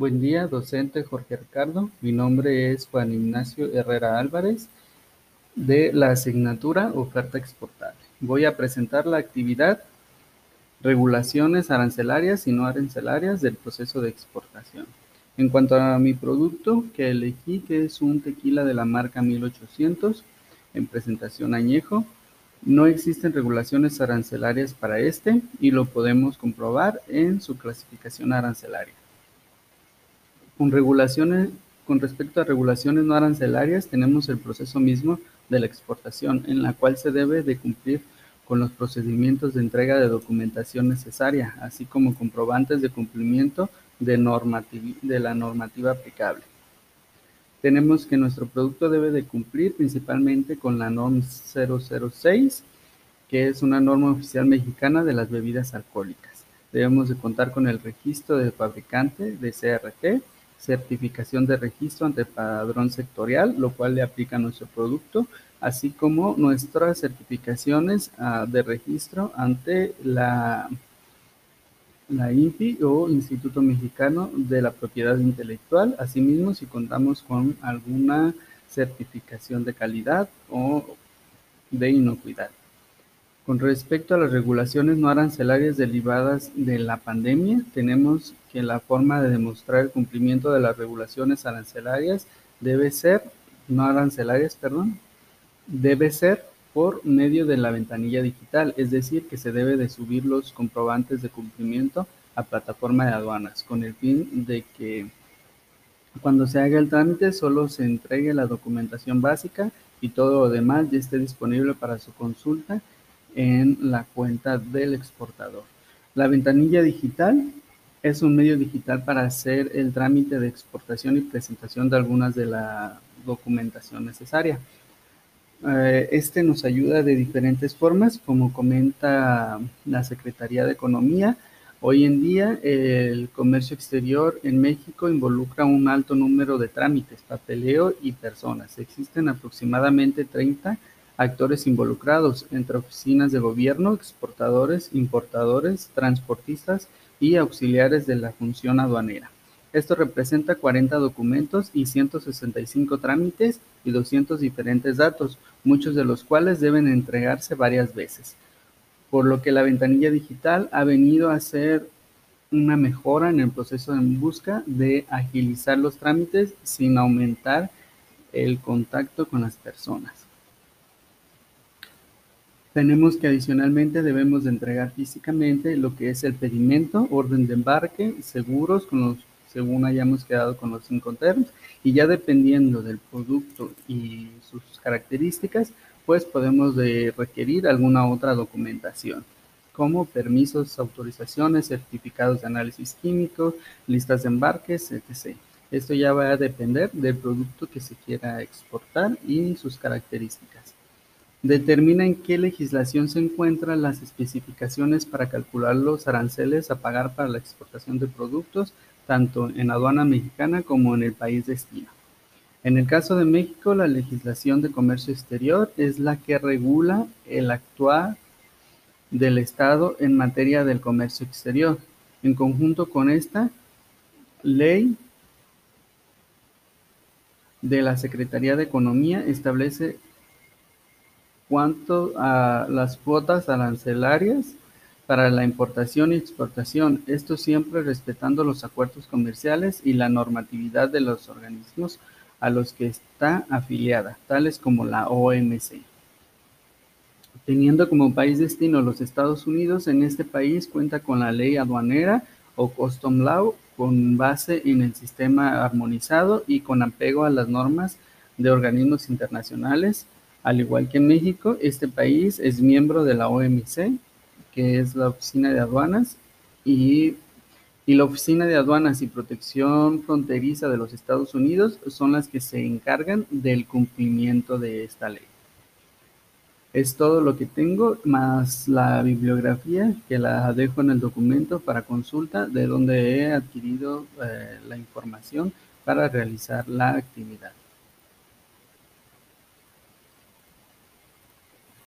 Buen día, docente Jorge Ricardo. Mi nombre es Juan Ignacio Herrera Álvarez de la asignatura Oferta Exportable. Voy a presentar la actividad Regulaciones arancelarias y no arancelarias del proceso de exportación. En cuanto a mi producto que elegí, que es un tequila de la marca 1800 en presentación añejo, no existen regulaciones arancelarias para este y lo podemos comprobar en su clasificación arancelaria. Con regulaciones, con respecto a regulaciones no arancelarias, tenemos el proceso mismo de la exportación, en la cual se debe de cumplir con los procedimientos de entrega de documentación necesaria, así como comprobantes de cumplimiento de, de la normativa aplicable. Tenemos que nuestro producto debe de cumplir principalmente con la NOM 006, que es una norma oficial mexicana de las bebidas alcohólicas. Debemos de contar con el registro de fabricante de CRT, certificación de registro ante padrón sectorial, lo cual le aplica a nuestro producto, así como nuestras certificaciones uh, de registro ante la, la INPI o Instituto Mexicano de la Propiedad Intelectual, asimismo si contamos con alguna certificación de calidad o de inocuidad. Con respecto a las regulaciones no arancelarias derivadas de la pandemia, tenemos que la forma de demostrar el cumplimiento de las regulaciones arancelarias debe ser, no arancelarias, perdón, debe ser por medio de la ventanilla digital, es decir, que se debe de subir los comprobantes de cumplimiento a plataforma de aduanas, con el fin de que cuando se haga el trámite solo se entregue la documentación básica y todo lo demás ya esté disponible para su consulta en la cuenta del exportador. La ventanilla digital es un medio digital para hacer el trámite de exportación y presentación de algunas de la documentación necesaria. Eh, este nos ayuda de diferentes formas, como comenta la Secretaría de Economía. Hoy en día el comercio exterior en México involucra un alto número de trámites, papeleo y personas. Existen aproximadamente 30 actores involucrados entre oficinas de gobierno, exportadores, importadores, transportistas y auxiliares de la función aduanera. Esto representa 40 documentos y 165 trámites y 200 diferentes datos, muchos de los cuales deben entregarse varias veces. Por lo que la ventanilla digital ha venido a ser una mejora en el proceso en busca de agilizar los trámites sin aumentar el contacto con las personas. Tenemos que adicionalmente debemos de entregar físicamente lo que es el pedimento, orden de embarque, seguros, con los, según hayamos quedado con los cinco terms, y ya dependiendo del producto y sus características, pues podemos de requerir alguna otra documentación, como permisos, autorizaciones, certificados de análisis químico, listas de embarques, etc. Esto ya va a depender del producto que se quiera exportar y sus características. Determina en qué legislación se encuentran las especificaciones para calcular los aranceles a pagar para la exportación de productos, tanto en aduana mexicana como en el país destino. En el caso de México, la legislación de comercio exterior es la que regula el actuar del Estado en materia del comercio exterior. En conjunto con esta ley de la Secretaría de Economía establece cuanto a las cuotas arancelarias para la importación y exportación, esto siempre respetando los acuerdos comerciales y la normatividad de los organismos a los que está afiliada, tales como la OMC. Teniendo como país destino los Estados Unidos, en este país cuenta con la ley aduanera o custom law con base en el sistema armonizado y con apego a las normas de organismos internacionales al igual que México, este país es miembro de la OMC, que es la Oficina de Aduanas, y, la Oficina de Aduanas y Protección Fronteriza de los Estados Unidos son las que se encargan del cumplimiento de esta ley. Es todo lo que tengo, más la bibliografía que la dejo en el documento para consulta, de donde he adquirido eh, la información para realizar la actividad.